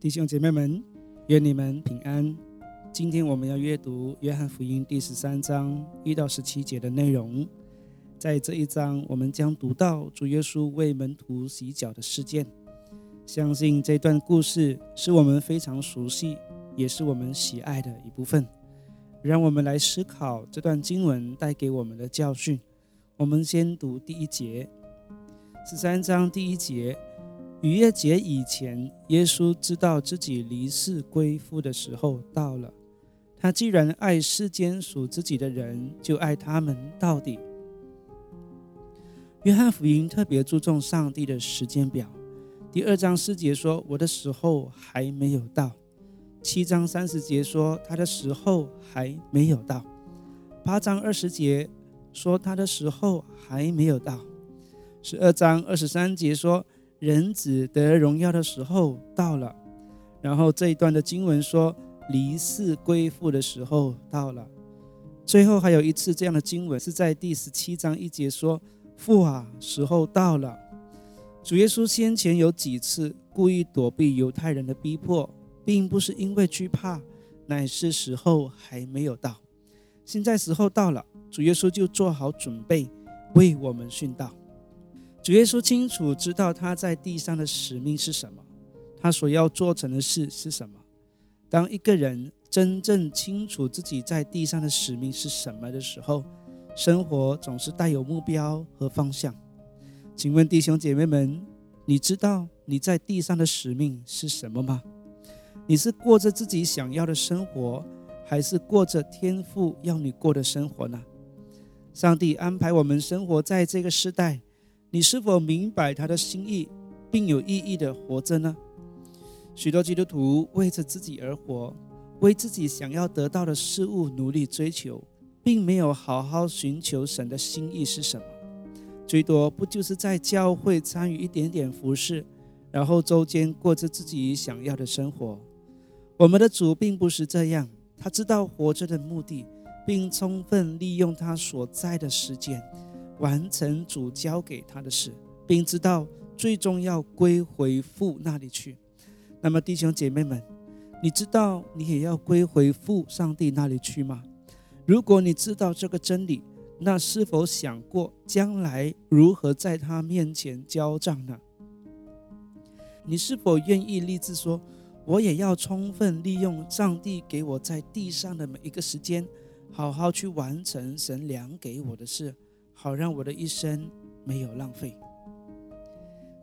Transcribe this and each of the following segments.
弟兄姐妹们，愿你们平安。今天我们要阅读约翰福音第十三章一到十七节的内容。在这一章，我们将读到主耶稣为门徒洗脚的事件。相信这段故事是我们非常熟悉，也是我们喜爱的一部分。让我们来思考这段经文带给我们的教训。我们先读第一节，十三章第一节。逾越节以前，耶稣知道自己离世归父的时候到了。他既然爱世间属自己的人，就爱他们到底。约翰福音特别注重上帝的时间表。第二章四节说：“我的时候还没有到。”七章三十节说：“他的时候还没有到。”八章二十节说：“他的时候还没有到。”十二章二十三节说。人子得荣耀的时候到了，然后这一段的经文说离世归父的时候到了，最后还有一次这样的经文是在第十七章一节说父啊，时候到了。主耶稣先前有几次故意躲避犹太人的逼迫，并不是因为惧怕，乃是时候还没有到。现在时候到了，主耶稣就做好准备为我们殉道。主耶稣清楚知道他在地上的使命是什么，他所要做成的事是什么。当一个人真正清楚自己在地上的使命是什么的时候，生活总是带有目标和方向。请问弟兄姐妹们，你知道你在地上的使命是什么吗？你是过着自己想要的生活，还是过着天父要你过的生活呢？上帝安排我们生活在这个时代。你是否明白他的心意，并有意义的活着呢？许多基督徒为着自己而活，为自己想要得到的事物努力追求，并没有好好寻求神的心意是什么。最多不就是在教会参与一点点服饰，然后周间过着自己想要的生活。我们的主并不是这样，他知道活着的目的，并充分利用他所在的时间。完成主交给他的事，并知道最终要归回父那里去。那么，弟兄姐妹们，你知道你也要归回父上帝那里去吗？如果你知道这个真理，那是否想过将来如何在他面前交账呢？你是否愿意立志说，我也要充分利用上帝给我在地上的每一个时间，好好去完成神量给我的事？好让我的一生没有浪费。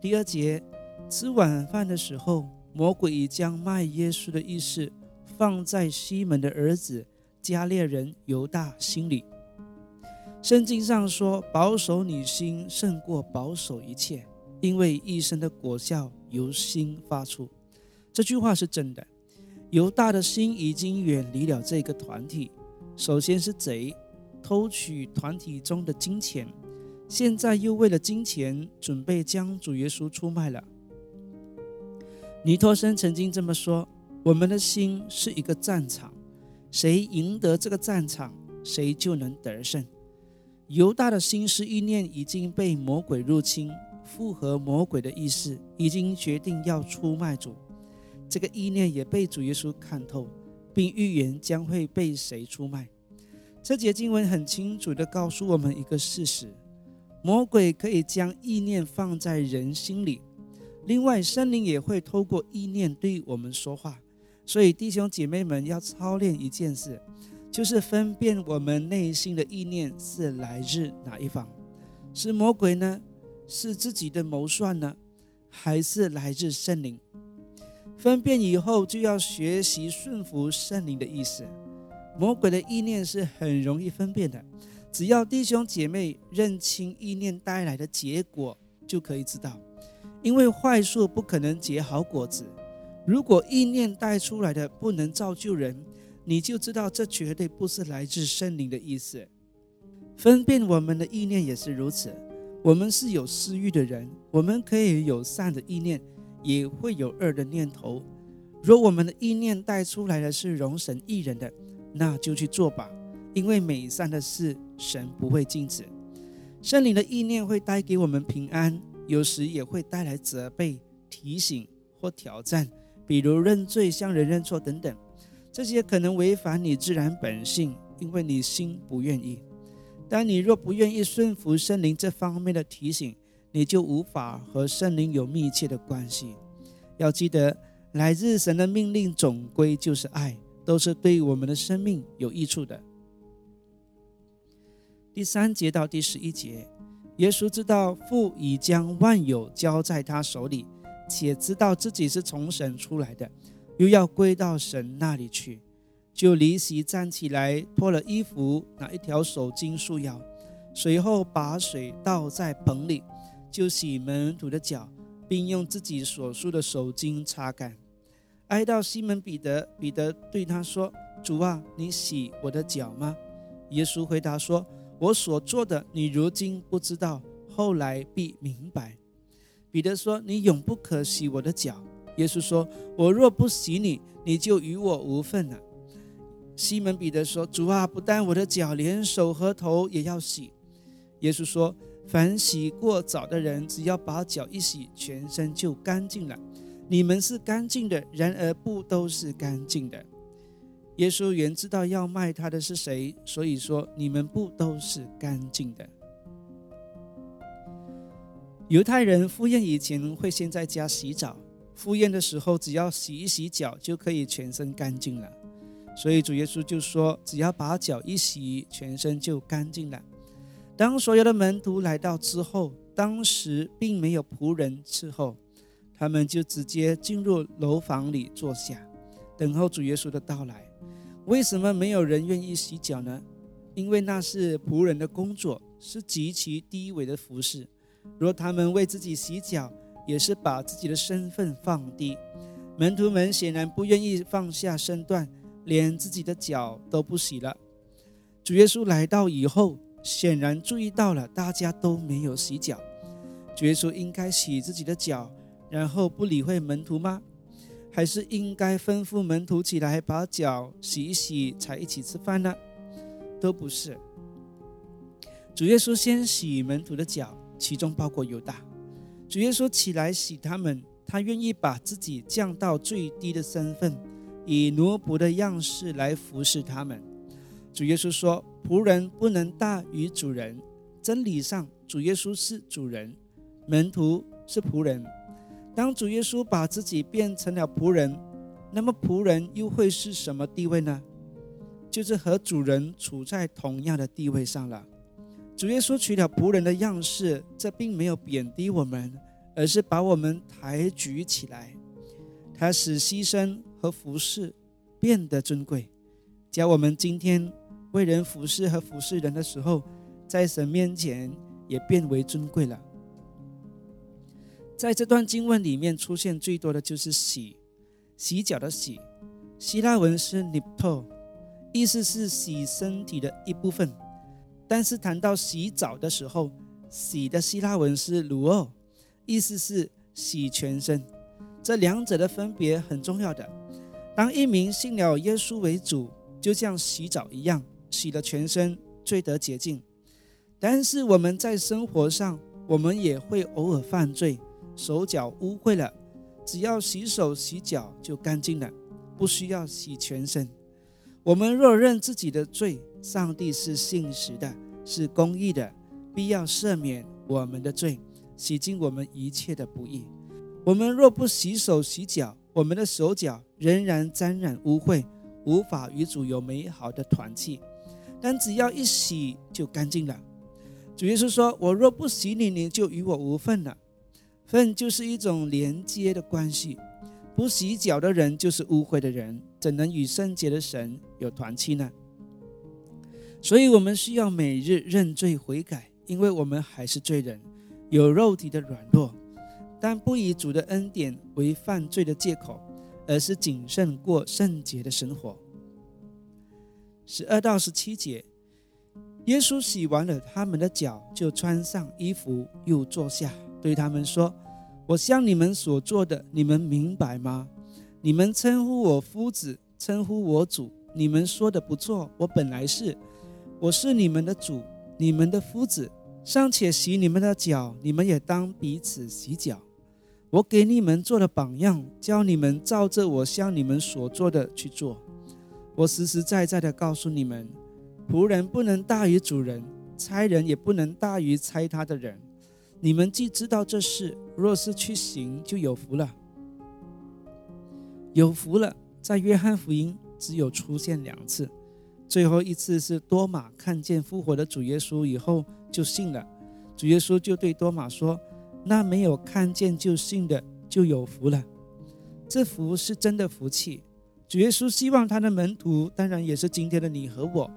第二节，吃晚饭的时候，魔鬼已将卖耶稣的意思放在西门的儿子加列人犹大心里。圣经上说：“保守你心胜过保守一切，因为一生的果效由心发出。”这句话是真的。犹大的心已经远离了这个团体，首先是贼。偷取团体中的金钱，现在又为了金钱准备将主耶稣出卖了。尼托生曾经这么说：“我们的心是一个战场，谁赢得这个战场，谁就能得胜。”犹大的心思意念已经被魔鬼入侵，符合魔鬼的意思，已经决定要出卖主。这个意念也被主耶稣看透，并预言将会被谁出卖。这节经文很清楚地告诉我们一个事实：魔鬼可以将意念放在人心里，另外圣灵也会透过意念对我们说话。所以弟兄姐妹们要操练一件事，就是分辨我们内心的意念是来自哪一方，是魔鬼呢？是自己的谋算呢？还是来自圣灵？分辨以后，就要学习顺服圣灵的意思。魔鬼的意念是很容易分辨的，只要弟兄姐妹认清意念带来的结果，就可以知道。因为坏树不可能结好果子，如果意念带出来的不能造就人，你就知道这绝对不是来自圣灵的意思。分辨我们的意念也是如此。我们是有私欲的人，我们可以有善的意念，也会有恶的念头。若我们的意念带出来的是容神益人的，那就去做吧，因为美善的事神不会禁止。圣灵的意念会带给我们平安，有时也会带来责备、提醒或挑战，比如认罪、向人认错等等，这些可能违反你自然本性，因为你心不愿意。但你若不愿意顺服圣灵这方面的提醒，你就无法和圣灵有密切的关系。要记得，来自神的命令总归就是爱，都是对我们的生命有益处的。第三节到第十一节，耶稣知道父已将万有交在他手里，且知道自己是从神出来的，又要归到神那里去。就离席站起来，脱了衣服，拿一条手巾束腰，随后把水倒在盆里，就洗门徒的脚，并用自己所束的手巾擦干。哀悼西门彼得，彼得对他说：“主啊，你洗我的脚吗？”耶稣回答说：“我所做的，你如今不知道，后来必明白。”彼得说：“你永不可洗我的脚。”耶稣说：“我若不洗你，你就与我无份了。”西门彼得说：“主啊，不但我的脚，连手和头也要洗。”耶稣说：“凡洗过澡的人，只要把脚一洗，全身就干净了。你们是干净的，然而不都是干净的。”耶稣原知道要卖他的是谁，所以说：“你们不都是干净的。”犹太人赴宴以前会先在家洗澡，赴宴的时候只要洗一洗脚，就可以全身干净了。所以主耶稣就说：“只要把脚一洗，全身就干净了。”当所有的门徒来到之后，当时并没有仆人伺候，他们就直接进入楼房里坐下，等候主耶稣的到来。为什么没有人愿意洗脚呢？因为那是仆人的工作，是极其低微的服饰。若他们为自己洗脚，也是把自己的身份放低。门徒们显然不愿意放下身段。连自己的脚都不洗了。主耶稣来到以后，显然注意到了大家都没有洗脚。主耶稣应该洗自己的脚，然后不理会门徒吗？还是应该吩咐门徒起来把脚洗一洗，才一起吃饭呢？都不是。主耶稣先洗门徒的脚，其中包括犹大。主耶稣起来洗他们，他愿意把自己降到最低的身份。以奴仆的样式来服侍他们。主耶稣说：“仆人不能大于主人。”真理上，主耶稣是主人，门徒是仆人。当主耶稣把自己变成了仆人，那么仆人又会是什么地位呢？就是和主人处在同样的地位上了。主耶稣取了仆人的样式，这并没有贬低我们，而是把我们抬举起来。他使牺牲。和服侍变得尊贵，教我们今天为人服侍和服侍人的时候，在神面前也变为尊贵了。在这段经文里面出现最多的就是洗，洗脚的洗，希腊文是 nipto，意思是洗身体的一部分。但是谈到洗澡的时候，洗的希腊文是 luo，意思是洗全身。这两者的分别很重要的。当一名信了耶稣为主，就像洗澡一样，洗了全身，最得洁净。但是我们在生活上，我们也会偶尔犯罪，手脚污秽了，只要洗手洗脚就干净了，不需要洗全身。我们若认自己的罪，上帝是信实的，是公义的，必要赦免我们的罪，洗净我们一切的不义。我们若不洗手洗脚，我们的手脚仍然沾染污秽，无法与主有美好的团契。但只要一洗就干净了。主耶稣说：“我若不洗你，你就与我无份了。份就是一种连接的关系。不洗脚的人就是污秽的人，怎能与圣洁的神有团契呢？所以，我们需要每日认罪悔改，因为我们还是罪人，有肉体的软弱。”但不以主的恩典为犯罪的借口，而是谨慎过圣洁的生活。十二到十七节，耶稣洗完了他们的脚，就穿上衣服，又坐下，对他们说：“我向你们所做的，你们明白吗？你们称呼我夫子，称呼我主，你们说的不错。我本来是，我是你们的主，你们的夫子，尚且洗你们的脚，你们也当彼此洗脚。”我给你们做了榜样，教你们照着我向你们所做的去做。我实实在在的告诉你们，仆人不能大于主人，差人也不能大于差他的人。你们既知道这事，若是去行，就有福了。有福了，在约翰福音只有出现两次，最后一次是多马看见复活的主耶稣以后就信了，主耶稣就对多马说。那没有看见就信的就有福了，这福是真的福气。主耶稣希望他的门徒，当然也是今天的你和我，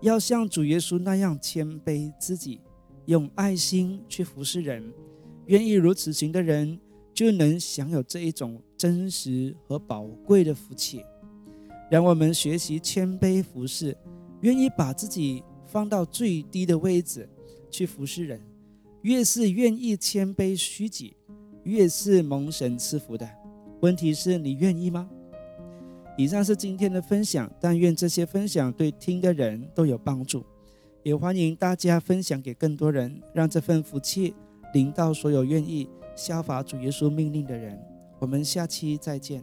要像主耶稣那样谦卑自己，用爱心去服侍人。愿意如此行的人，就能享有这一种真实和宝贵的福气。让我们学习谦卑服侍，愿意把自己放到最低的位置去服侍人。越是愿意谦卑虚己，越是蒙神赐福的。问题是你愿意吗？以上是今天的分享，但愿这些分享对听的人都有帮助，也欢迎大家分享给更多人，让这份福气临到所有愿意效法主耶稣命令的人。我们下期再见。